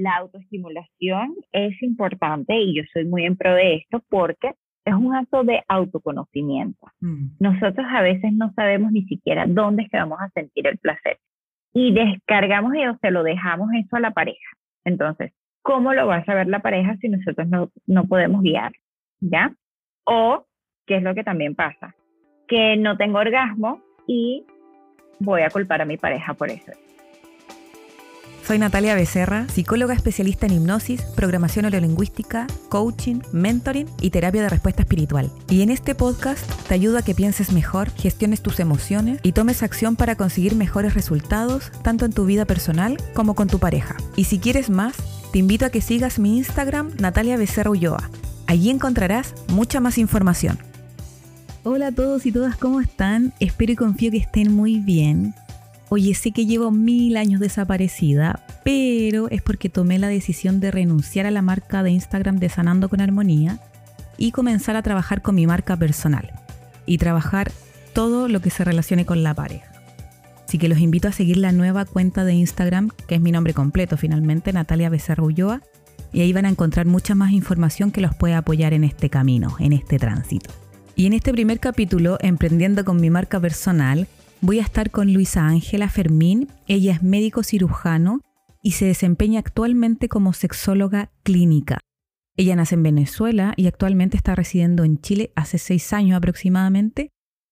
la autoestimulación es importante y yo soy muy en pro de esto porque es un acto de autoconocimiento. Mm. Nosotros a veces no sabemos ni siquiera dónde es que vamos a sentir el placer y descargamos y o se lo dejamos eso a la pareja. Entonces, ¿cómo lo va a saber la pareja si nosotros no, no podemos guiar? ¿Ya? O, ¿qué es lo que también pasa? Que no tengo orgasmo y voy a culpar a mi pareja por eso. Soy Natalia Becerra, psicóloga especialista en hipnosis, programación neurolingüística, coaching, mentoring y terapia de respuesta espiritual. Y en este podcast te ayudo a que pienses mejor, gestiones tus emociones y tomes acción para conseguir mejores resultados tanto en tu vida personal como con tu pareja. Y si quieres más, te invito a que sigas mi Instagram Natalia Becerra Ulloa. Allí encontrarás mucha más información. Hola a todos y todas, ¿cómo están? Espero y confío que estén muy bien. Oye, sé que llevo mil años desaparecida, pero es porque tomé la decisión de renunciar a la marca de Instagram de Sanando con Armonía y comenzar a trabajar con mi marca personal y trabajar todo lo que se relacione con la pareja. Así que los invito a seguir la nueva cuenta de Instagram, que es mi nombre completo finalmente, Natalia Becerra Ulloa, y ahí van a encontrar mucha más información que los puede apoyar en este camino, en este tránsito. Y en este primer capítulo, Emprendiendo con mi marca personal, Voy a estar con Luisa Ángela Fermín. Ella es médico cirujano y se desempeña actualmente como sexóloga clínica. Ella nace en Venezuela y actualmente está residiendo en Chile hace seis años aproximadamente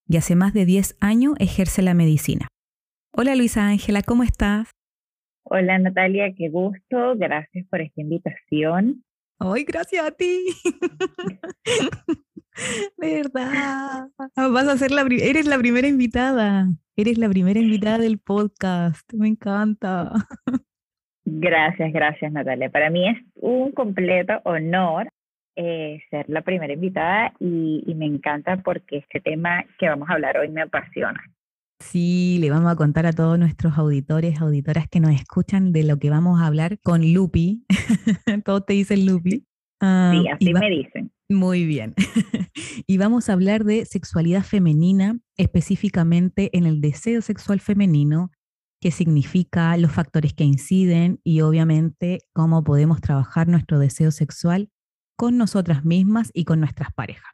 y hace más de diez años ejerce la medicina. Hola Luisa Ángela, ¿cómo estás? Hola Natalia, qué gusto. Gracias por esta invitación. Ay, gracias a ti. ¿Verdad? Vas a ser la eres la primera invitada. Eres la primera invitada del podcast. Me encanta. Gracias, gracias Natalia. Para mí es un completo honor eh, ser la primera invitada y, y me encanta porque este tema que vamos a hablar hoy me apasiona. Sí, le vamos a contar a todos nuestros auditores, auditoras que nos escuchan de lo que vamos a hablar con Lupi. todos te dicen Lupi. Ah, sí, así me dicen. Muy bien. y vamos a hablar de sexualidad femenina, específicamente en el deseo sexual femenino, qué significa, los factores que inciden y obviamente cómo podemos trabajar nuestro deseo sexual con nosotras mismas y con nuestras parejas.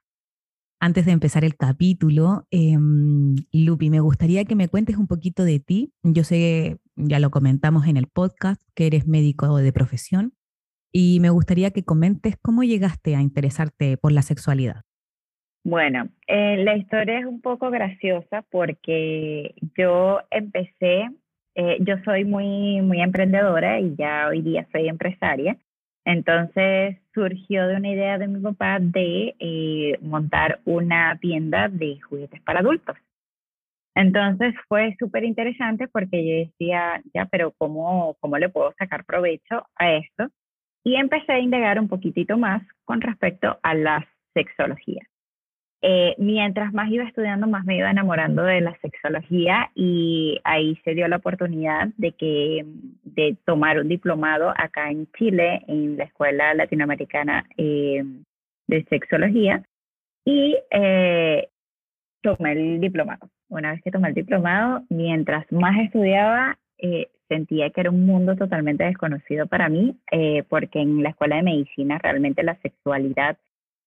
Antes de empezar el capítulo, em, Lupi, me gustaría que me cuentes un poquito de ti. Yo sé, ya lo comentamos en el podcast, que eres médico de profesión, y me gustaría que comentes cómo llegaste a interesarte por la sexualidad. Bueno, eh, la historia es un poco graciosa porque yo empecé, eh, yo soy muy, muy emprendedora y ya hoy día soy empresaria. Entonces surgió de una idea de mi papá de eh, montar una tienda de juguetes para adultos. Entonces fue súper interesante porque yo decía, ya, pero ¿cómo, ¿cómo le puedo sacar provecho a esto? Y empecé a indagar un poquitito más con respecto a la sexología. Eh, mientras más iba estudiando, más me iba enamorando de la sexología y ahí se dio la oportunidad de, que, de tomar un diplomado acá en Chile, en la Escuela Latinoamericana eh, de Sexología, y eh, tomé el diplomado. Una vez que tomé el diplomado, mientras más estudiaba, sentía que era un mundo totalmente desconocido para mí, eh, porque en la escuela de medicina realmente la sexualidad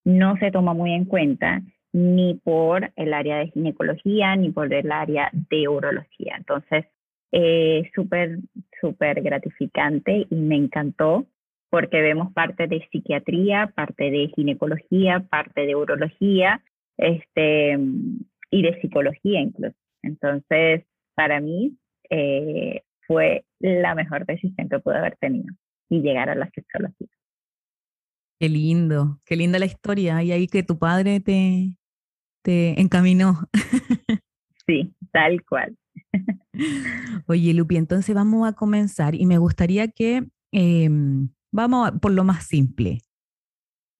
no se toma muy en cuenta ni por el área de ginecología ni por el área de urología. Entonces, eh, súper, súper gratificante y me encantó porque vemos parte de psiquiatría, parte de ginecología, parte de urología este, y de psicología incluso. Entonces, para mí, eh, fue la mejor decisión que pude haber tenido y llegar a la sexología. Qué lindo, qué linda la historia. Y ahí que tu padre te, te encaminó. Sí, tal cual. Oye, Lupi, entonces vamos a comenzar y me gustaría que em, vamos por lo más simple.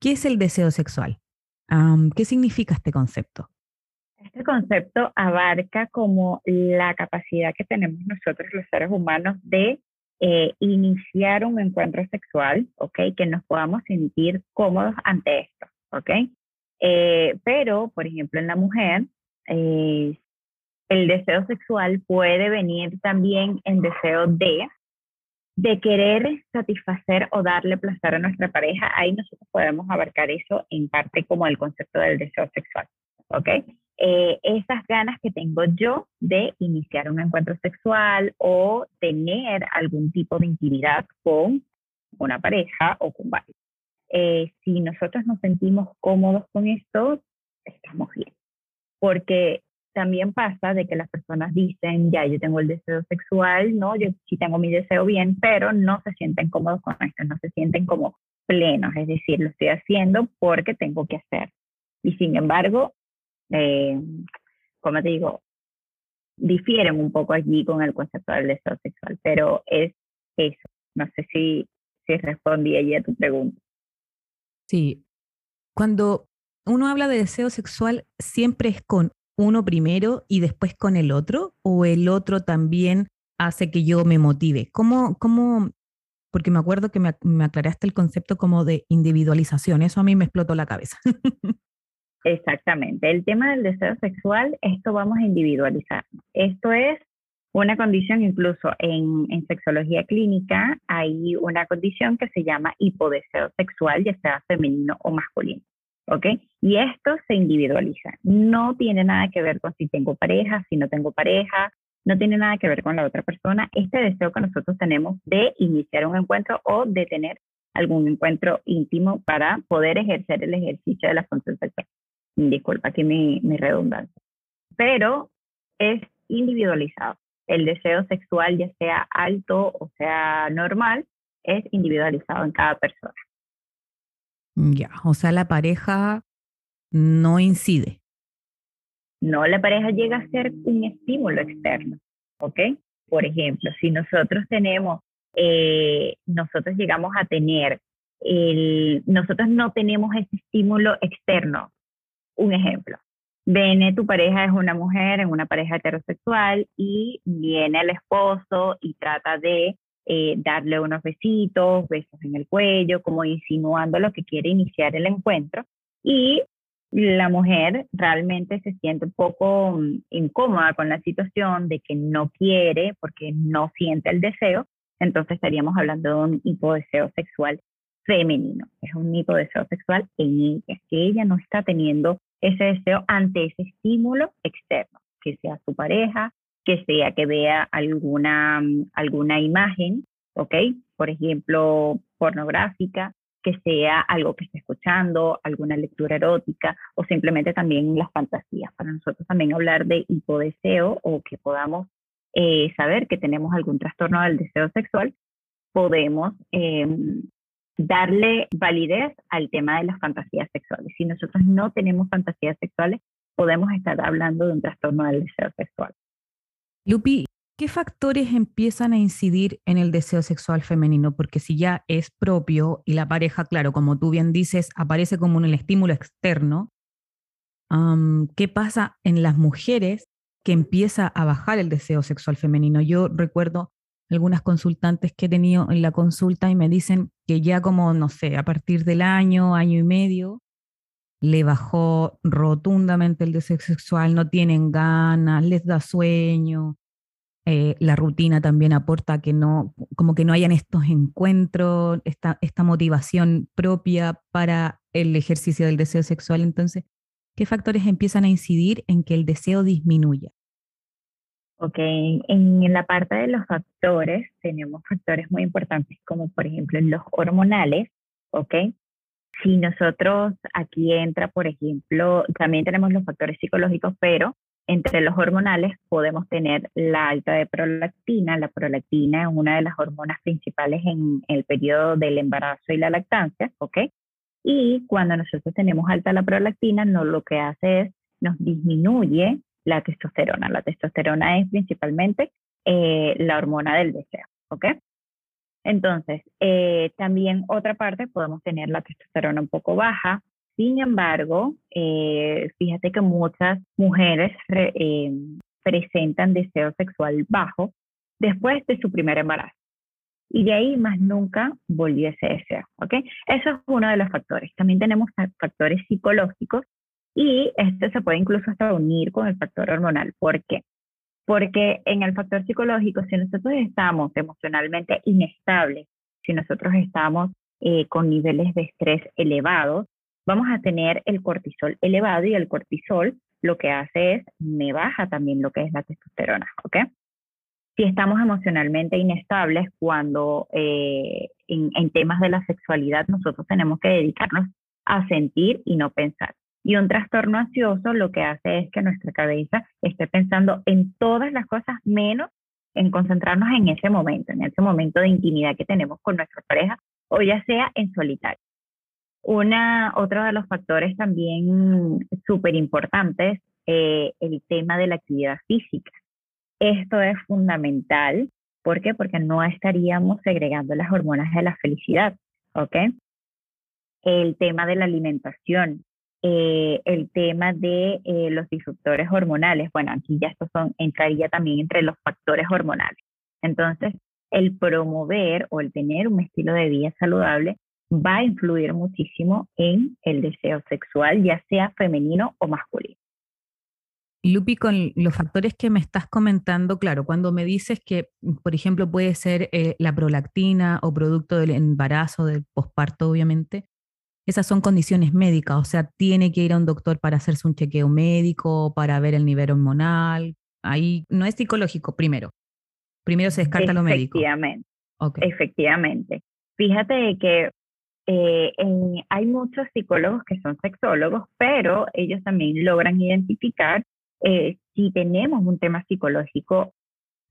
¿Qué es el deseo sexual? ¿Qué significa este concepto? Este concepto abarca como la capacidad que tenemos nosotros los seres humanos de eh, iniciar un encuentro sexual, ¿ok? Que nos podamos sentir cómodos ante esto, ¿ok? Eh, pero, por ejemplo, en la mujer, eh, el deseo sexual puede venir también en deseo de de querer satisfacer o darle placer a nuestra pareja, ahí nosotros podemos abarcar eso en parte como el concepto del deseo sexual, ¿ok? Eh, esas ganas que tengo yo de iniciar un encuentro sexual o tener algún tipo de intimidad con una pareja o con varios. Eh, si nosotros nos sentimos cómodos con esto, estamos bien. Porque también pasa de que las personas dicen, ya, yo tengo el deseo sexual, ¿no? Yo sí tengo mi deseo bien, pero no se sienten cómodos con esto, no se sienten como plenos, es decir, lo estoy haciendo porque tengo que hacer. Y sin embargo, eh, como te digo, difieren un poco allí con el concepto del deseo sexual, pero es eso. No sé si, si respondí allí a tu pregunta. Sí. Cuando uno habla de deseo sexual, siempre es con uno primero y después con el otro? ¿O el otro también hace que yo me motive? ¿Cómo, cómo porque me acuerdo que me, me aclaraste el concepto como de individualización, eso a mí me explotó la cabeza. Exactamente. El tema del deseo sexual, esto vamos a individualizar. Esto es una condición, incluso en, en, sexología clínica, hay una condición que se llama hipodeseo sexual, ya sea femenino o masculino. ¿ok? Y esto se individualiza. No tiene nada que ver con si tengo pareja, si no tengo pareja, no tiene nada que ver con la otra persona. Este deseo que nosotros tenemos de iniciar un encuentro o de tener algún encuentro íntimo para poder ejercer el ejercicio de la función sexual. Disculpa aquí mi, mi redundancia. Pero es individualizado. El deseo sexual, ya sea alto o sea normal, es individualizado en cada persona. Ya, o sea, la pareja no incide. No, la pareja llega a ser un estímulo externo, ¿ok? Por ejemplo, si nosotros tenemos, eh, nosotros llegamos a tener, el, nosotros no tenemos ese estímulo externo. Un ejemplo, viene tu pareja es una mujer en una pareja heterosexual y viene el esposo y trata de eh, darle unos besitos, besos en el cuello, como insinuando lo que quiere iniciar el encuentro. Y la mujer realmente se siente un poco mm, incómoda con la situación de que no quiere porque no siente el deseo, entonces estaríamos hablando de un hipodeseo sexual femenino. Es un hipodeseo sexual en ella, que ella no está teniendo ese deseo ante ese estímulo externo, que sea su pareja, que sea que vea alguna, alguna imagen, ¿ok? Por ejemplo, pornográfica, que sea algo que esté escuchando, alguna lectura erótica o simplemente también las fantasías. Para nosotros también hablar de hipodeseo o que podamos eh, saber que tenemos algún trastorno del deseo sexual, podemos em, darle validez al tema de las fantasías sexuales. Si nosotros no tenemos fantasías sexuales, podemos estar hablando de un trastorno del deseo sexual. Lupi, ¿qué factores empiezan a incidir en el deseo sexual femenino? Porque si ya es propio y la pareja, claro, como tú bien dices, aparece como un estímulo externo, ¿qué pasa en las mujeres que empieza a bajar el deseo sexual femenino? Yo recuerdo algunas consultantes que he tenido en la consulta y me dicen que ya como, no sé, a partir del año, año y medio, le bajó rotundamente el deseo sexual, no tienen ganas, les da sueño. Eh, la rutina también aporta que no, como que no hayan estos encuentros, esta, esta motivación propia para el ejercicio del deseo sexual. Entonces, ¿qué factores empiezan a incidir en que el deseo disminuya? Ok, en la parte de los factores tenemos factores muy importantes como por ejemplo los hormonales, ¿ok? Si nosotros aquí entra, por ejemplo, también tenemos los factores psicológicos, pero entre los hormonales podemos tener la alta de prolactina. La prolactina es una de las hormonas principales en el periodo del embarazo y la lactancia, ¿ok? Y cuando nosotros tenemos alta la prolactina, no, lo que hace es nos disminuye la testosterona. La testosterona es principalmente eh, la hormona del deseo, ¿ok? Entonces, eh, también otra parte, podemos tener la testosterona un poco baja. Sin embargo, eh, fíjate que muchas mujeres eh, presentan deseo sexual bajo después de su primer embarazo. Y de ahí más nunca volvió ese deseo. Eso es uno de los factores. También tenemos factores psicológicos y este se puede incluso hasta unir con el factor hormonal. ¿Por qué? Porque en el factor psicológico, si nosotros estamos emocionalmente inestables, si nosotros estamos eh, con niveles de estrés elevados, vamos a tener el cortisol elevado y el cortisol lo que hace es me baja también lo que es la testosterona, ¿ok? Si estamos emocionalmente inestables, cuando eh, en, en temas de la sexualidad nosotros tenemos que dedicarnos a sentir y no pensar. Y un trastorno ansioso lo que hace es que nuestra cabeza esté pensando en todas las cosas menos en concentrarnos en ese momento, en ese momento de intimidad que tenemos con nuestra pareja o ya sea en solitario. Una, otro de los factores también súper importantes, eh, el tema de la actividad física. Esto es fundamental. ¿Por qué? Porque no estaríamos segregando las hormonas de la felicidad. ¿Ok? El tema de la alimentación, eh, el tema de eh, los disruptores hormonales. Bueno, aquí ya esto son, entraría también entre los factores hormonales. Entonces, el promover o el tener un estilo de vida saludable va a influir muchísimo en el deseo sexual, ya sea femenino o masculino. Lupi, con los factores que me estás comentando, claro, cuando me dices que, por ejemplo, puede ser eh, la prolactina o producto del embarazo, del posparto, obviamente, esas son condiciones médicas, o sea, tiene que ir a un doctor para hacerse un chequeo médico, para ver el nivel hormonal. Ahí no es psicológico, primero. Primero se descarta lo médico. Efectivamente. Efectivamente. Fíjate que eh, hay muchos psicólogos que son sexólogos, pero ellos también logran identificar eh, si tenemos un tema psicológico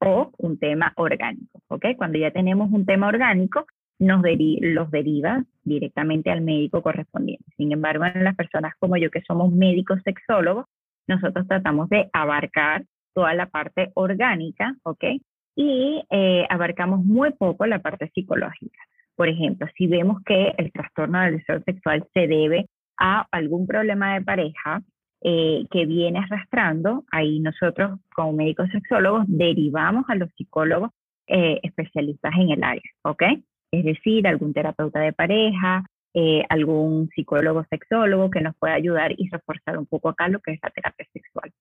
o un tema orgánico, ¿ok? Cuando ya tenemos un tema orgánico, nos los deriva directamente al médico correspondiente. Sin embargo, en las personas como yo que somos médicos sexólogos, nosotros tratamos de abarcar toda la parte orgánica, ¿ok? Y eh, abarcamos muy poco la parte psicológica. Por ejemplo, si vemos que el trastorno del deseo sexual se debe a algún problema de pareja eh, que viene arrastrando, ahí nosotros como médicos sexólogos derivamos a los psicólogos eh, especialistas en el área, ¿ok? Es decir, algún terapeuta de pareja, eh, algún psicólogo sexólogo que nos pueda ayudar y reforzar un poco acá lo que es la terapia sexual.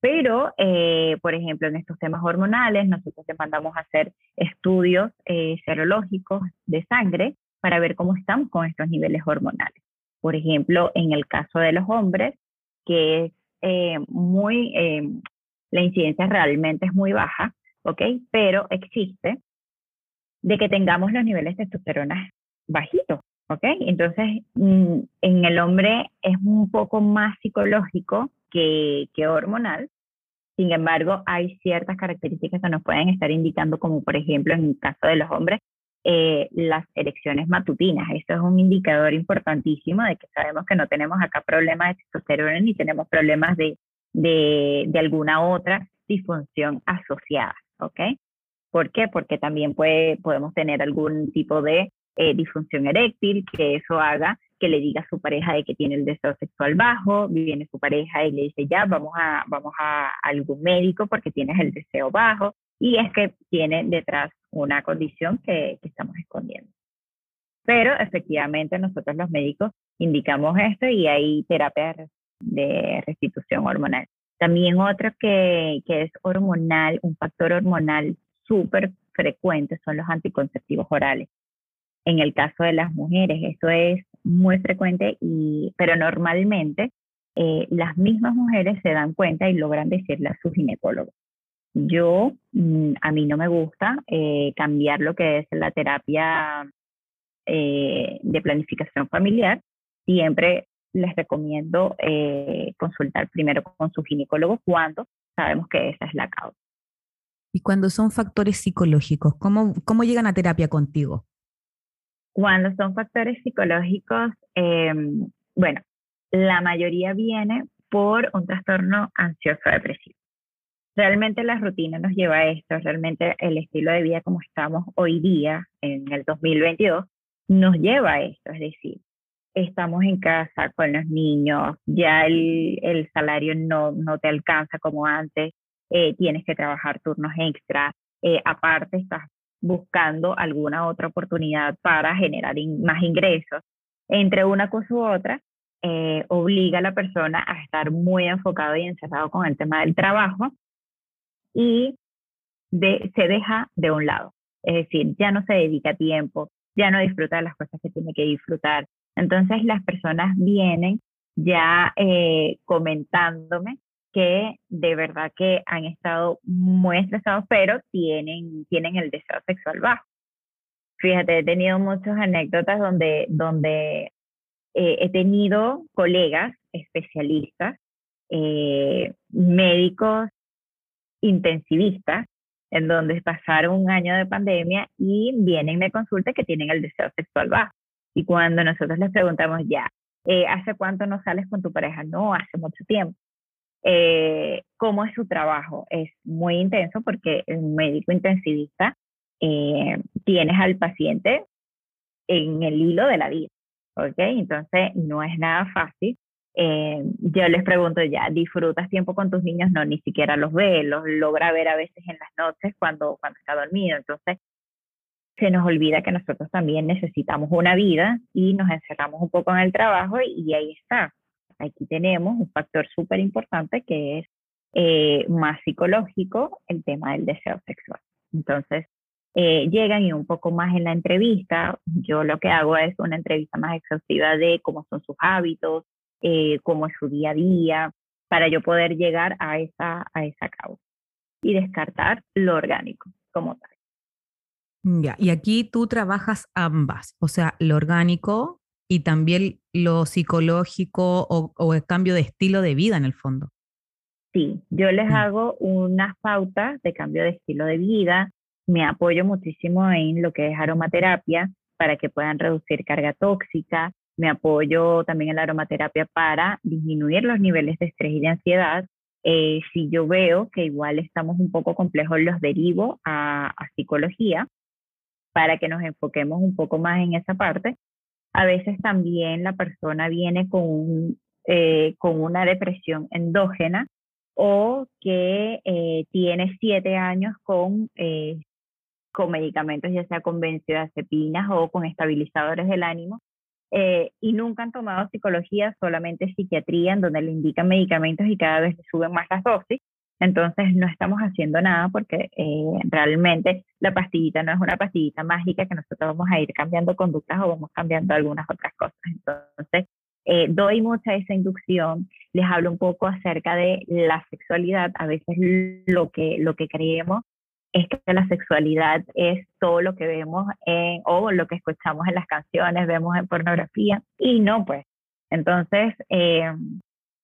Pero, eh, por ejemplo, en estos temas hormonales, nosotros te mandamos a hacer estudios eh, serológicos de sangre para ver cómo estamos con estos niveles hormonales. Por ejemplo, en el caso de los hombres, que es eh, muy, la incidencia realmente es muy baja, ¿ok? Pero existe de que tengamos los niveles de testosterona bajitos, ¿ok? Entonces, mm, en el hombre es un poco más psicológico que, que hormonal. Sin embargo, hay ciertas características que nos pueden estar indicando, como por ejemplo en el caso de los hombres, eh, las erecciones matutinas. Esto es un indicador importantísimo de que sabemos que no tenemos acá problemas de testosterona ni tenemos problemas de, de, de alguna otra disfunción asociada, ¿ok? ¿Por qué? Porque también puede, podemos tener algún tipo de eh, disfunción eréctil, que eso haga que le diga a su pareja de que tiene el deseo sexual bajo, viene su pareja y le dice, ya, vamos a, vamos a algún médico porque tienes el deseo bajo, y es que tiene detrás una condición que, que estamos escondiendo. Pero efectivamente nosotros los médicos indicamos esto y hay terapia de restitución hormonal. También otro que, que es hormonal, un factor hormonal súper frecuente son los anticonceptivos orales en el caso de las mujeres. Eso es muy frecuente, y, pero normalmente eh, las mismas mujeres se dan cuenta y logran decirle a su ginecólogo. Yo, mm, a mí no me gusta eh, cambiar lo que es la terapia eh, de planificación familiar. Siempre les recomiendo consultar primero con su ginecólogo cuando sabemos que esa es la causa. Y cuando son factores psicológicos, ¿cómo, cómo llegan a terapia contigo? Cuando son factores psicológicos, em, bueno, la mayoría viene por un trastorno ansioso depresivo. Realmente la rutina nos lleva a esto, realmente el estilo de vida como estamos hoy día, en el 2022, nos lleva a esto, es decir, estamos en casa con los niños, ya el, el salario no, no te alcanza como antes, eh, tienes que trabajar turnos extra, eh, aparte estás buscando alguna otra oportunidad para generar más ingresos. Entre una cosa u otra, eh, obliga a la persona a estar muy enfocado y encerrado con el tema del trabajo y se deja de un lado. Es decir, ya no se dedica tiempo, ya no disfruta de las cosas que tiene que disfrutar. Entonces las personas vienen ya eh, comentándome que de verdad que han estado muy estresados, pero tienen, tienen el deseo sexual bajo. Fíjate, he tenido muchas anécdotas donde, donde eh, he tenido colegas especialistas, eh, médicos intensivistas, en donde pasaron un año de pandemia y vienen de consulta que tienen el deseo sexual bajo. Y cuando nosotros les preguntamos ya, eh, ¿hace cuánto no sales con tu pareja? No, hace mucho tiempo. Eh, ¿Cómo es su trabajo? Es muy intenso porque el médico intensivista eh, tienes al paciente en el hilo de la vida, ¿ok? Entonces no es nada fácil eh, yo les pregunto ya, ¿disfrutas tiempo con tus niños? No, ni siquiera los ve, los logra ver a veces en las noches cuando, cuando está dormido. Entonces, se nos olvida que nosotros también necesitamos una vida y nos encerramos un poco en el trabajo y, ahí está. Aquí tenemos un factor súper importante que es eh, más psicológico, el tema del deseo sexual. Entonces, eh, llegan y un poco más en la entrevista, yo lo que hago es una entrevista más exhaustiva de cómo son sus hábitos, eh, cómo es su día a día, para yo poder llegar a esa, a esa causa y descartar lo orgánico como tal. Ya, y aquí tú trabajas ambas, o sea, lo orgánico y también lo psicológico o, el cambio de estilo de vida en el fondo. Sí, yo les mm. hago unas pautas de cambio de estilo de vida, me apoyo muchísimo en lo que es aromaterapia para que puedan reducir carga tóxica, me apoyo también en la aromaterapia para disminuir los niveles de estrés y de ansiedad. Eh, si yo veo que igual estamos un poco complejos, los derivo a, psicología para que nos enfoquemos un poco más en esa parte. A veces también la persona viene con, eh, con una depresión endógena o que eh, tiene siete años con, con medicamentos, ya sea con benzodiazepinas o con estabilizadores del ánimo, eh, y nunca han tomado psicología, solamente psiquiatría, en donde le indican medicamentos y cada vez suben más las dosis. Entonces no estamos haciendo nada porque eh, realmente la pastillita no es una pastillita mágica que nosotros vamos a ir cambiando conductas o vamos cambiando algunas otras cosas. Entonces eh, doy mucha esa inducción, les hablo un poco acerca de la sexualidad, a veces lo que, lo que creemos es que la sexualidad es todo lo que vemos en, o lo que escuchamos en las canciones, vemos en pornografía, y no, pues. Entonces, eh,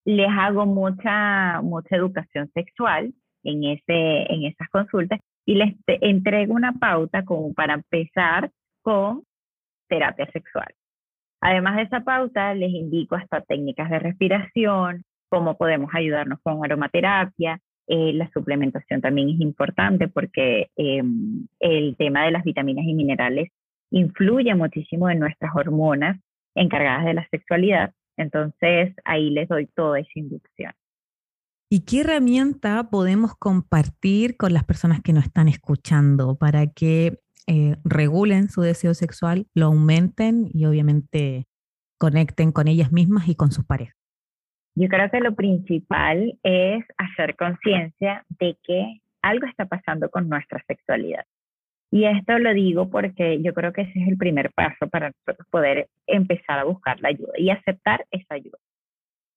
les hago mucha, mucha educación sexual en, ese, en esas consultas y les entrego una pauta como para empezar con terapia sexual. Además de esa pauta, les indico hasta técnicas de respiración, cómo podemos ayudarnos con aromaterapia, eh, la suplementación también es importante porque em, el tema de las vitaminas y minerales influye muchísimo en nuestras hormonas encargadas de la sexualidad. Entonces ahí les doy toda esa inducción. ¿Y qué herramienta podemos compartir con las personas que nos están escuchando para que eh, regulen su deseo sexual, lo aumenten y obviamente conecten con ellas mismas y con sus parejas? Yo creo que lo principal es hacer conciencia de que algo está pasando con nuestra sexualidad. Y esto lo digo porque yo creo que ese es el primer paso para nosotros poder empezar a buscar la ayuda y aceptar esa ayuda.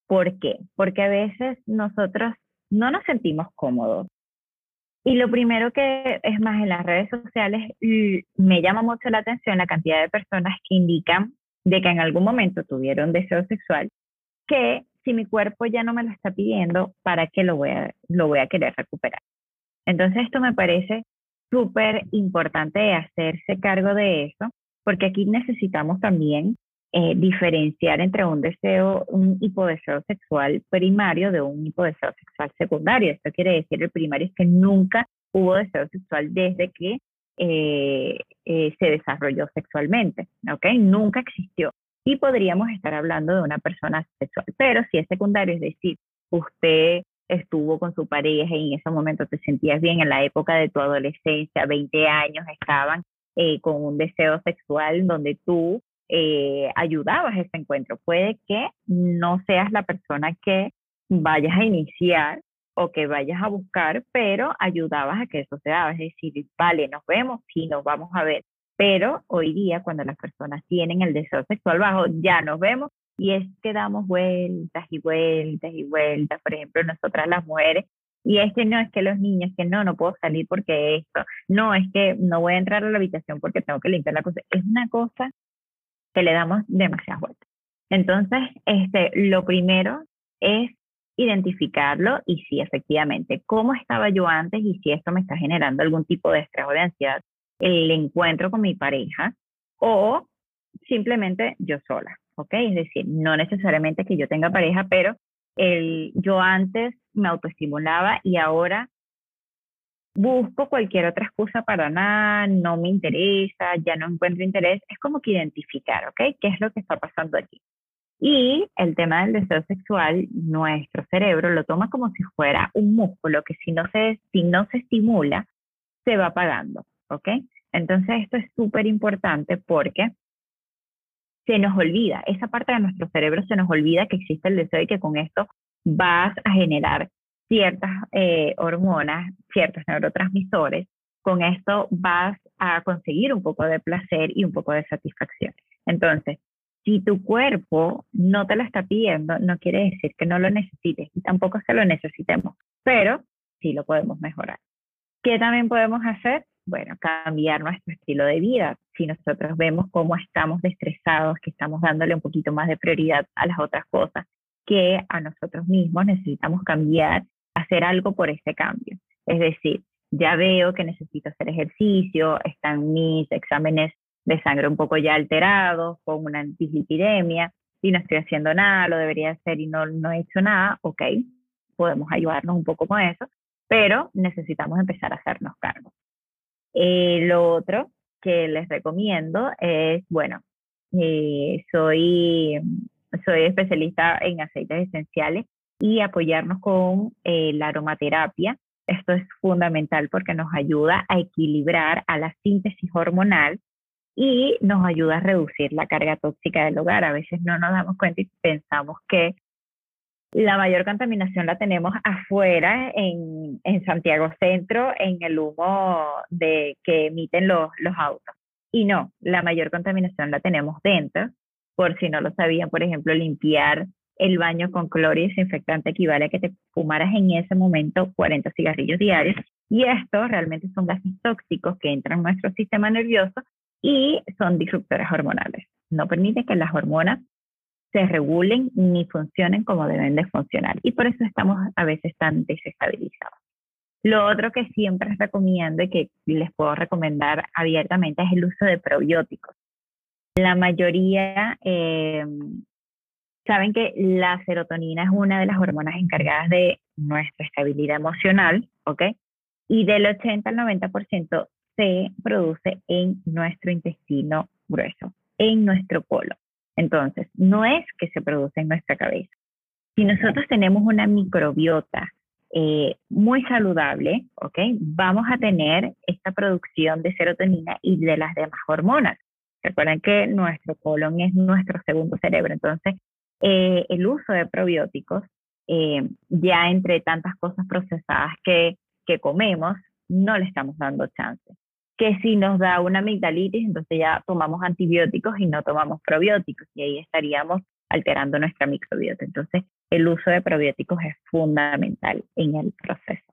¿Por qué? Porque a veces nosotros no nos sentimos cómodos. Y lo primero que es más en las redes sociales, me llama mucho la atención la cantidad de personas que indican de que en algún momento tuvieron deseo sexual que si mi cuerpo ya no me lo está pidiendo, ¿para qué lo voy a, lo voy a querer recuperar? Entonces esto me parece súper importante hacerse cargo de eso, porque aquí necesitamos también eh, diferenciar entre un deseo, un hipodeseo sexual primario de un hipodeseo sexual secundario. Esto quiere decir, el primario es que nunca hubo deseo sexual desde que eh, eh, se desarrolló sexualmente, ¿ok? Nunca existió y podríamos estar hablando de una persona sexual. Pero si es secundario, es decir, usted estuvo con su pareja y en ese momento te sentías bien en la época de tu adolescencia, 20 años, estaban eh, con un deseo sexual donde tú eh, ayudabas ese encuentro. Puede que no seas la persona que vayas a iniciar o que vayas a buscar, pero ayudabas a que eso se daba. Es decir, vale, nos vemos, sí, nos vamos a ver. Pero hoy día, cuando las personas tienen el deseo sexual bajo, ya nos vemos y es que damos vueltas y vueltas y vueltas. Por ejemplo, nosotras las mujeres y es que no, es que los niños, que no, no puedo salir porque esto, no, es que no voy a entrar a la habitación porque tengo que limpiar la cosa. Es una cosa que le damos demasiadas vueltas. Entonces, este, lo primero es identificarlo y si efectivamente, cómo estaba yo antes y si esto me está generando algún tipo de estrés o de ansiedad, el encuentro con mi pareja o simplemente yo sola, ¿ok? Es decir, no necesariamente que yo tenga pareja, pero el, yo antes me autoestimulaba y ahora busco cualquier otra excusa para nada, no me interesa, ya no encuentro interés. Es como que identificar, ¿ok? ¿Qué es lo que está pasando aquí? Y el tema del deseo sexual, nuestro cerebro lo toma como si fuera un músculo que si no se, si no se estimula, se va apagando, ¿ok? Entonces esto es súper importante porque se nos olvida, esa parte de nuestro cerebro se nos olvida que existe el deseo y que con esto vas a generar ciertas eh, hormonas, ciertos neurotransmisores. Con esto vas a conseguir un poco de placer y un poco de satisfacción. Entonces, si tu cuerpo no te lo está pidiendo, no quiere decir que no lo necesites y tampoco que lo necesitemos, pero sí lo podemos mejorar. ¿Qué también podemos hacer? Bueno, cambiar nuestro estilo de vida. Si nosotros vemos cómo estamos estresados, que estamos dándole un poquito más de prioridad a las otras cosas que a nosotros mismos, necesitamos cambiar, hacer algo por ese cambio. Es decir, ya veo que necesito hacer ejercicio, están mis exámenes de sangre un poco ya alterados, con una dislipidemia, y no estoy haciendo nada, lo debería hacer y no, no he hecho nada, ok, podemos ayudarnos un poco con eso, pero necesitamos empezar a hacernos cargo. Eh, lo otro que les recomiendo es, bueno, eh, soy, soy especialista en aceites esenciales y apoyarnos con eh, la aromaterapia. Esto es fundamental porque nos ayuda a equilibrar a la síntesis hormonal y nos ayuda a reducir la carga tóxica del hogar. A veces no nos damos cuenta y pensamos que la mayor contaminación la tenemos afuera, en, en Santiago Centro, en el humo de, que emiten los, los autos. Y no, la mayor contaminación la tenemos dentro. Por si no lo sabían, por ejemplo, limpiar el baño con cloro y desinfectante equivale a que te fumaras en ese momento 40 cigarrillos diarios. Y estos realmente son gases tóxicos que entran en nuestro sistema nervioso y son disruptores hormonales. No permite que las hormonas se regulen ni funcionen como deben de funcionar. Y por eso estamos a veces tan desestabilizados. Lo otro que siempre recomiendo y que les puedo recomendar abiertamente es el uso de probióticos. La mayoría eh, saben que la serotonina es una de las hormonas encargadas de nuestra estabilidad emocional, ¿ok? Y del 80 al 90% se produce en nuestro intestino grueso, en nuestro colon. Entonces, no es que se produce en nuestra cabeza. Si nosotros tenemos una microbiota eh, muy saludable, ¿ok? Vamos a tener esta producción de serotonina y de las demás hormonas. Recuerden que nuestro colon es nuestro segundo cerebro, entonces eh, el uso de probióticos, eh, ya entre tantas cosas procesadas que, que comemos, no le estamos dando chance que si nos da una amigdalitis, entonces ya tomamos antibióticos y no tomamos probióticos y ahí estaríamos alterando nuestra microbiota. Entonces, el uso de probióticos es fundamental en el proceso.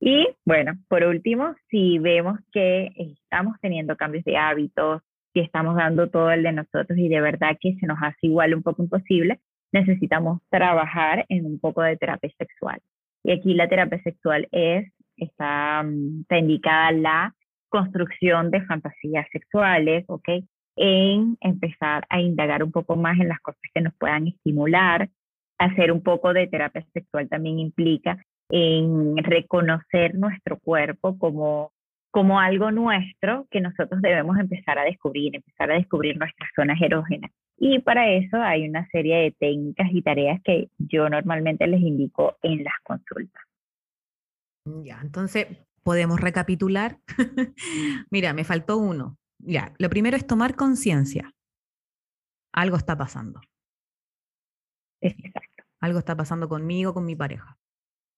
Y bueno, por último, si vemos que estamos teniendo cambios de hábitos, si estamos dando todo el de nosotros y de verdad que se nos hace igual un poco imposible, necesitamos trabajar en un poco de terapia sexual. Y aquí la terapia sexual es, está, mm, está indicada la construcción de fantasías sexuales, ¿ok? En empezar a indagar un poco más en las cosas que nos puedan estimular. Hacer un poco de terapia sexual también implica en reconocer nuestro cuerpo como, como algo nuestro que nosotros debemos empezar a descubrir, empezar a descubrir nuestras zonas erógenas. Y para eso hay una serie de técnicas y tareas que yo normalmente les indico en las consultas. Ya, entonces podemos recapitular. Mira, me faltó uno. Ya, lo primero es tomar conciencia. Algo está pasando. Exacto. Algo está pasando conmigo, con mi pareja.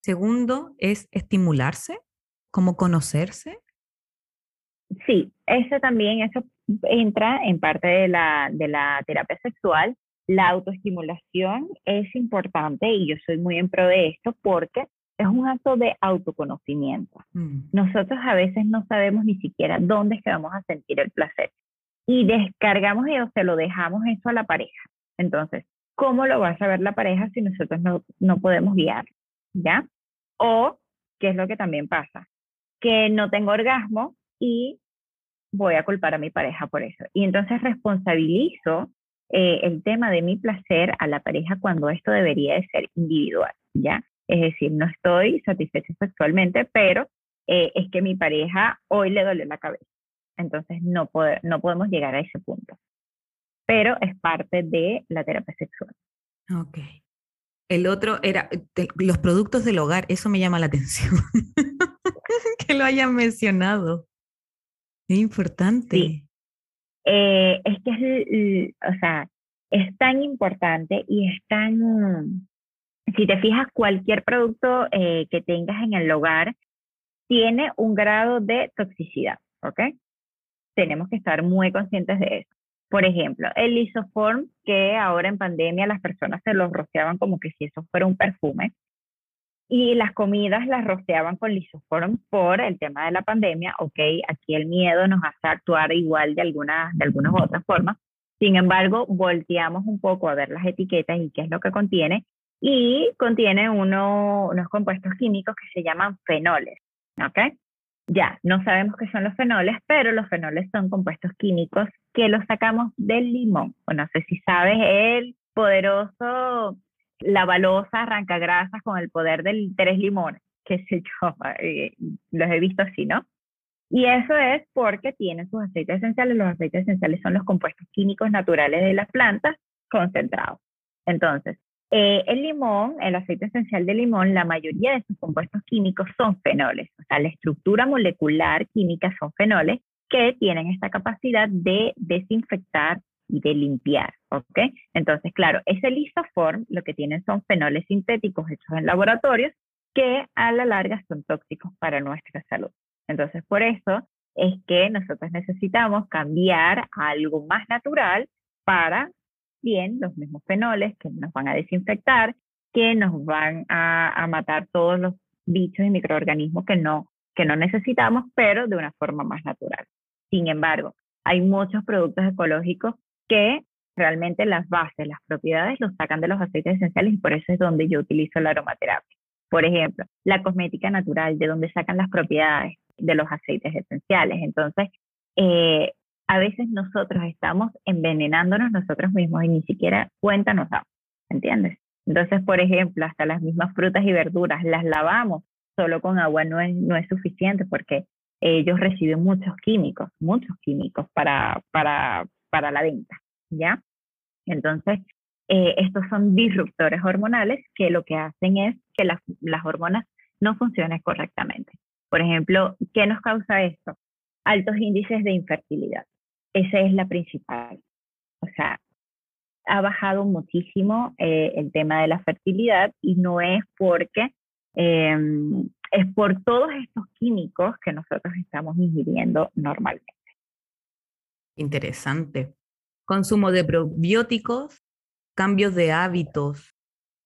segundo es estimularse, como conocerse. Sí, eso también, eso entra en parte de la, de la terapia sexual. La autoestimulación es importante y yo soy muy en pro de esto porque es un acto de autoconocimiento. Mm. Nosotros a veces no sabemos ni siquiera dónde es que vamos a sentir el placer y descargamos o se lo dejamos eso a la pareja. Entonces, ¿cómo lo va a saber la pareja si nosotros no, no podemos guiar? ¿Ya? O, ¿qué es lo que también pasa? Que no tengo orgasmo y voy a culpar a mi pareja por eso. Y entonces responsabilizo eh, el tema de mi placer a la pareja cuando esto debería de ser individual, ¿ya? Es decir, no estoy satisfecha sexualmente, pero eh, es que mi pareja hoy le duele la cabeza. Entonces no, no podemos llegar a ese punto. Pero es parte de la terapia sexual. Ok. El otro era los productos del hogar, eso me llama la atención. que lo hayan mencionado. Es importante. Sí. Eh, es que es, o sea, es tan importante y es tan, si te fijas, cualquier producto eh, que tengas en el hogar tiene un grado de toxicidad, ¿ok? Tenemos que estar muy conscientes de eso. Por ejemplo, el lisoform, que ahora en pandemia las personas se los rociaban como que si eso fuera un perfume, y las comidas las rociaban con lisoform por el tema de la pandemia. Ok, aquí el miedo nos hace actuar igual de algunas, de algunas otras formas. Sin embargo, volteamos un poco a ver las etiquetas y qué es lo que contiene y contiene uno, unos compuestos químicos que se llaman fenoles, ¿ok? Ya, no sabemos qué son los fenoles, pero los fenoles son compuestos químicos que los sacamos del limón. O no sé si sabes el poderoso, la balosa arranca con el poder del tres limones, qué sé yo, eh, los he visto así, ¿no? Y eso es porque tienen sus aceites esenciales. Los aceites esenciales son los compuestos químicos naturales de las plantas concentrados. Entonces, eh, el limón, el aceite esencial de limón, la mayoría de sus compuestos químicos son fenoles, o sea, la estructura molecular química son fenoles que tienen esta capacidad de desinfectar y de limpiar, ¿ok? Entonces, claro, ese lisoform lo que tienen son fenoles sintéticos hechos en laboratorios que a la larga son tóxicos para nuestra salud. Entonces, por eso es que nosotros necesitamos cambiar a algo más natural para bien los mismos fenoles que nos van a desinfectar, que nos van a, matar todos los bichos y microorganismos que no, que no necesitamos, pero de una forma más natural. Sin embargo, hay muchos productos ecológicos que realmente las bases, las propiedades los sacan de los aceites esenciales y por eso es donde yo utilizo la aromaterapia. Por ejemplo, la cosmética natural, de donde sacan las propiedades de los aceites esenciales. Entonces, eh, a veces nosotros estamos envenenándonos nosotros mismos y ni siquiera cuenta nos damos, ¿entiendes? Entonces, por ejemplo, hasta las mismas frutas y verduras las lavamos solo con agua no es, no es suficiente porque ellos reciben muchos químicos, muchos químicos para, para, para la venta, ¿ya? Entonces, eh, estos son disruptores hormonales que lo que hacen es que las, las hormonas no funcionen correctamente. Por ejemplo, ¿qué nos causa esto? Altos índices de infertilidad. Esa es la principal. O sea, ha bajado muchísimo eh, el tema de la fertilidad y no es porque em, es por todos estos químicos que nosotros estamos ingiriendo normalmente. Interesante. Consumo de probióticos, cambios de hábitos.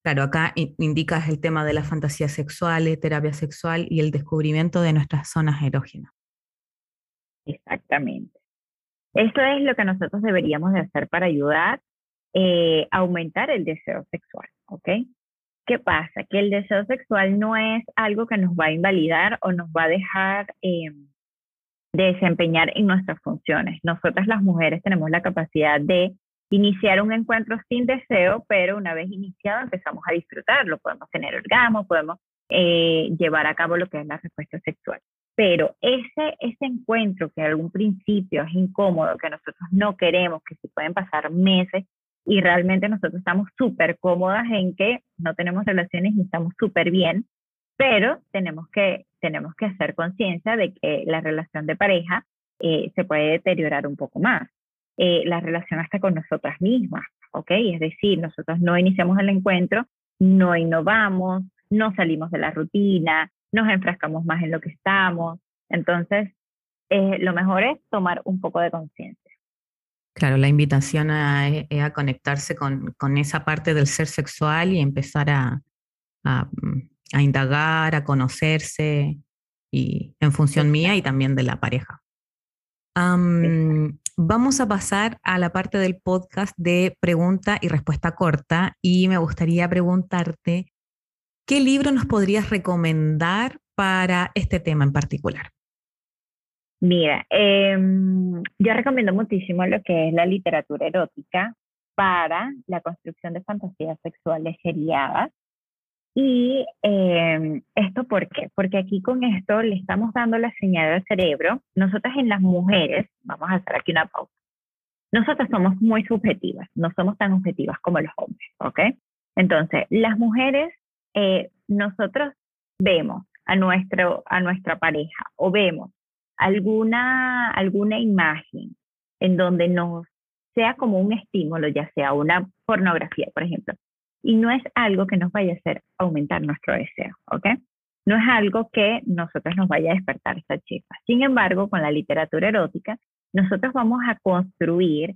Claro, acá indicas el tema de las fantasías sexuales, terapia sexual y el descubrimiento de nuestras zonas erógenas. Exactamente. Esto es lo que nosotros deberíamos de hacer para ayudar eh, a aumentar el deseo sexual, ¿ok? ¿Qué pasa? Que el deseo sexual no es algo que nos va a invalidar o nos va a dejar de desempeñar en nuestras funciones. Nosotras las mujeres tenemos la capacidad de iniciar un encuentro sin deseo, pero una vez iniciado empezamos a disfrutarlo, podemos tener orgasmo, podemos eh, llevar a cabo lo que es la respuesta sexual. Pero ese, ese encuentro que en algún principio es incómodo, que nosotros no queremos, que se pueden pasar meses y realmente nosotros estamos súper cómodas en que no tenemos relaciones y estamos súper bien, pero tenemos que, tenemos que hacer conciencia de que la relación de pareja eh, se puede deteriorar un poco más. Eh, la relación hasta con nosotras mismas, ¿ok? Es decir, nosotros no iniciamos el encuentro, no innovamos, no salimos de la rutina, nos enfrascamos más en lo que estamos. Entonces, eh, lo mejor es tomar un poco de conciencia. Claro, la invitación a, eh, a conectarse con, con, esa parte del ser sexual y empezar a, a, a indagar, a conocerse y en función mía y también de la pareja. vamos a pasar a la parte del podcast de pregunta y respuesta corta y me gustaría preguntarte, ¿qué libro nos podrías recomendar para este tema en particular? Mira, em, yo recomiendo muchísimo lo que es la literatura erótica para la construcción de fantasías sexuales seriadas. Y em, esto por qué? Porque aquí con esto le estamos dando la señal al cerebro. Nosotras en las mujeres, vamos a hacer aquí una pausa, nosotras somos muy subjetivas, no somos tan objetivas como los hombres, ¿ok? Entonces, las mujeres, eh, nosotros vemos a, nuestro, a nuestra pareja o vemos alguna, alguna imagen en donde nos sea como un estímulo, ya sea una pornografía, por ejemplo, y no es algo que nos vaya a hacer aumentar nuestro deseo, ¿ok? No es algo que nosotros nos vaya a despertar esta chispa. Sin embargo, con la literatura erótica, nosotros vamos a construir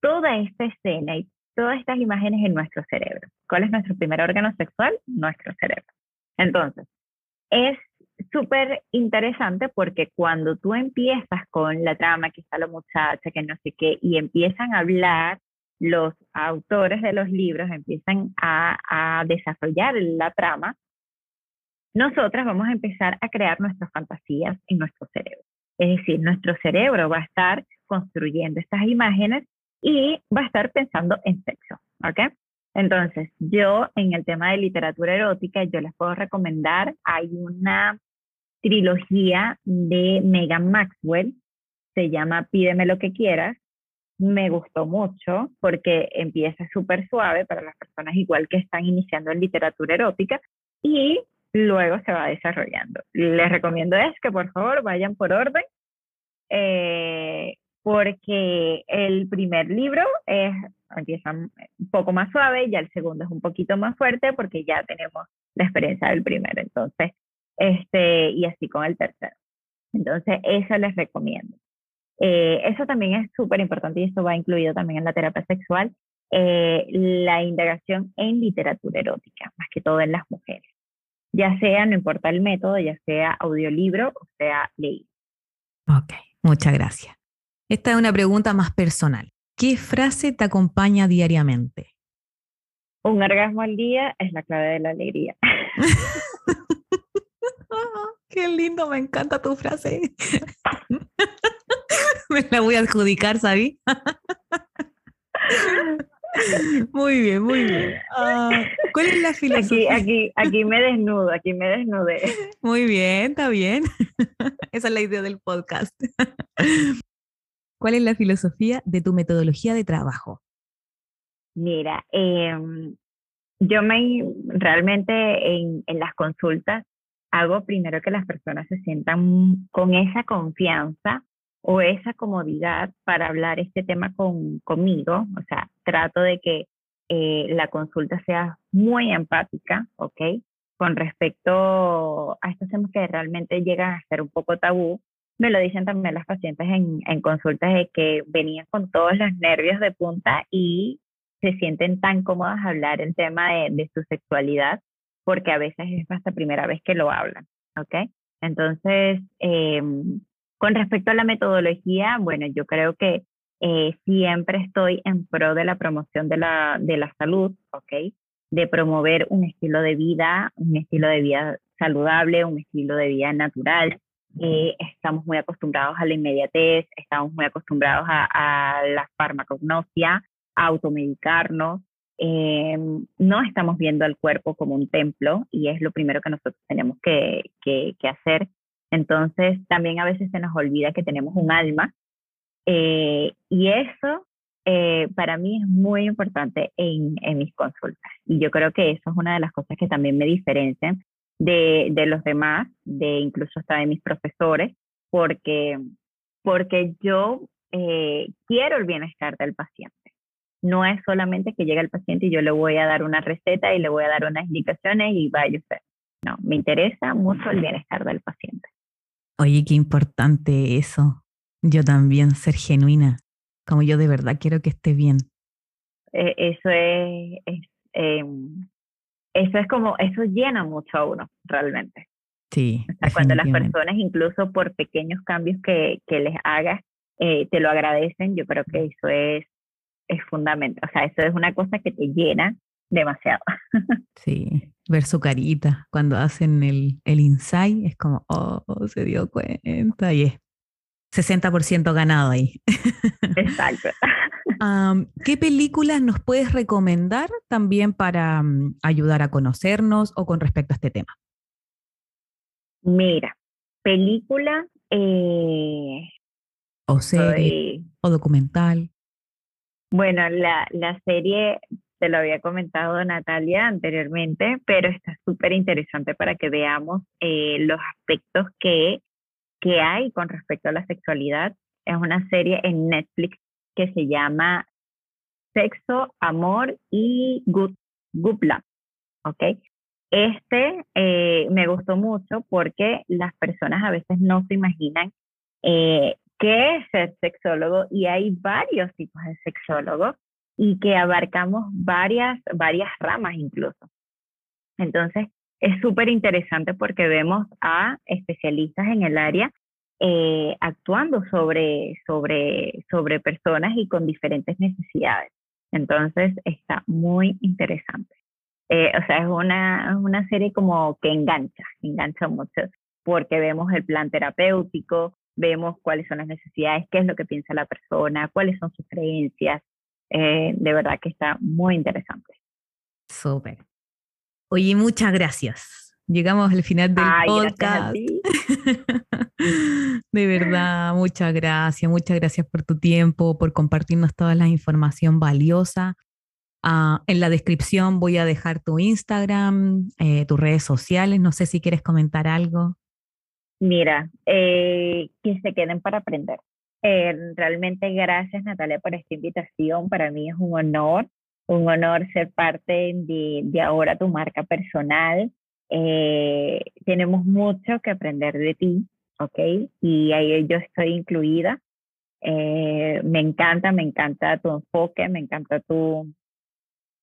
toda esta escena y todas estas imágenes en nuestro cerebro. ¿Cuál es nuestro primer órgano sexual? Nuestro cerebro. Entonces, es súper interesante porque cuando tú empiezas con la trama, que está la muchacha, que no sé qué, y empiezan a hablar, los autores de los libros empiezan a, a desarrollar la trama, nosotras vamos a empezar a crear nuestras fantasías en nuestro cerebro. Es decir, nuestro cerebro va a estar construyendo estas imágenes y va a estar pensando en sexo, ¿ok? Entonces, yo en el tema de literatura erótica, yo les puedo recomendar, hay una trilogía de Megan Maxwell, se llama Pídeme lo que quieras. Me gustó mucho porque empieza súper suave para las personas igual que están iniciando en literatura erótica y luego se va desarrollando. Les recomiendo es que por favor vayan por orden, eh, porque el primer libro es, empieza un poco más suave, y el segundo es un poquito más fuerte porque ya tenemos la experiencia del primero. Entonces, este, y así con el tercero. Entonces, eso les recomiendo. Eh, eso también es súper importante y esto va incluido también en la terapia sexual, eh, la indagación en literatura erótica, más que todo en las mujeres. Ya sea, no importa el método, ya sea audiolibro o sea leído. Ok, muchas gracias. Esta es una pregunta más personal. ¿Qué frase te acompaña diariamente? Un orgasmo al día es la clave de la alegría. Qué lindo, me encanta tu frase. me la voy a adjudicar, ¿sabí? Muy bien, muy bien. Ah, ¿Cuál es la filosofía? Aquí, aquí, aquí me desnudo, aquí me desnudé. Muy bien, está bien. Esa es la idea del podcast. ¿Cuál es la filosofía de tu metodología de trabajo? Mira, em, yo me realmente en, las consultas hago primero que las personas se sientan con esa confianza o esa comodidad para hablar este tema con, conmigo. O sea, trato de que eh, la consulta sea muy empática, ¿ok? Con respecto a estos temas que realmente llegan a ser un poco tabú, me lo dicen también las pacientes en, en consultas de que venían con todos los nervios de punta y se sienten tan cómodas a hablar el tema de, de su sexualidad porque a veces es hasta primera vez que lo hablan, ¿ok? Entonces, em, con respecto a la metodología, bueno, yo creo que eh, siempre estoy en pro de la promoción de la, de la salud, ¿ok? De promover un estilo de vida, un estilo de vida saludable, un estilo de vida natural. Eh, estamos muy acostumbrados a la inmediatez, estamos muy acostumbrados a, a la farmacognosia, a automedicarnos, eh, no estamos viendo al cuerpo como un templo y es lo primero que nosotros tenemos que, que, hacer. Entonces, también a veces se nos olvida que tenemos un alma eh, y eso eh, para mí es muy importante en, en, mis consultas. Y yo creo que eso es una de las cosas que también me diferencian de, de los demás, de incluso hasta de mis profesores, porque, porque yo quiero el bienestar del paciente no es solamente que llegue el paciente y yo le voy a dar una receta y le voy a dar unas indicaciones y vaya usted. no, me interesa mucho el bienestar del paciente. Oye, qué importante eso. Yo también, ser genuina, como yo de verdad quiero que esté bien. Eh, eso es, em, eso es como, eso llena mucho a uno, realmente. Sí. cuando las personas, incluso por pequeños cambios que, que les hagas, eh, te lo agradecen, yo creo que eso es, es fundamental. O sea, eso es una cosa que te llena demasiado. Sí, ver su carita cuando hacen el, el insight es como, oh, se dio cuenta y es 60% ganado ahí. Exacto. ¿Qué películas nos puedes recomendar también para mm, ayudar a conocernos o con respecto a este tema? Mira, película eh, o serie o documental. Bueno, la, la serie te lo había comentado Natalia anteriormente, pero está súper interesante para que veamos eh, los aspectos que, que hay con respecto a la sexualidad. Es una serie en Netflix que se llama Sexo, Amor y Good, Good. ¿Ok? Este eh, me gustó mucho porque las personas a veces no se imaginan eh, qué es ser sexólogo y hay varios tipos de sexólogos y que abarcamos varias, varias ramas incluso. Entonces, es súper interesante porque vemos a especialistas en el área eh, actuando sobre, sobre, sobre personas y con diferentes necesidades. Entonces, está muy interesante. Eh, o sea, es una, una serie como que engancha, engancha mucho, porque vemos el plan terapéutico, vemos cuáles son las necesidades, qué es lo que piensa la persona, cuáles son sus creencias. Eh, de verdad que está muy interesante. Súper. Oye, muchas gracias. Llegamos al final del podcast. de verdad, muchas gracias, muchas gracias por tu tiempo, por compartirnos toda la información valiosa. Ah, en la descripción voy a dejar tu Instagram, eh, tus redes sociales. No sé si quieres comentar algo. Mira, eh, que se queden para aprender. Eh, realmente gracias Natalia por esta invitación. Para mí es un honor, un honor ser parte de, de ahora tu marca personal. Tenemos mucho que aprender de ti, ¿ok? Y ahí yo estoy incluida. me encanta, me encanta tu enfoque, me encanta tu,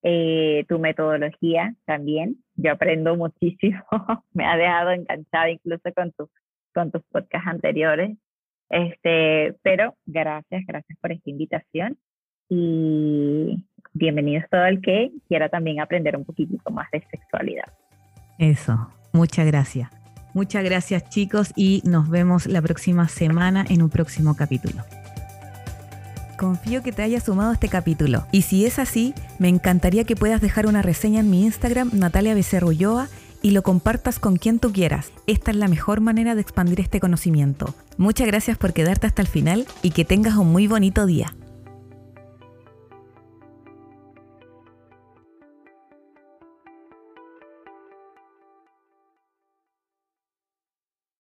eh, tu metodología también. Yo aprendo muchísimo, me ha dejado enganchada incluso con, tu, con tus podcasts anteriores. Este, pero gracias, gracias por esta invitación y bienvenidos todo el que quiera también aprender un poquitito más de sexualidad. Eso, muchas gracias. Muchas gracias chicos y nos vemos la próxima semana en un próximo capítulo. Confío que te haya sumado este capítulo. Y si es así, me encantaría que puedas dejar una reseña en mi Instagram, Natalia Becerro y lo compartas con quien tú quieras. Esta es la mejor manera de expandir este conocimiento. Muchas gracias por quedarte hasta el final y que tengas un muy bonito día.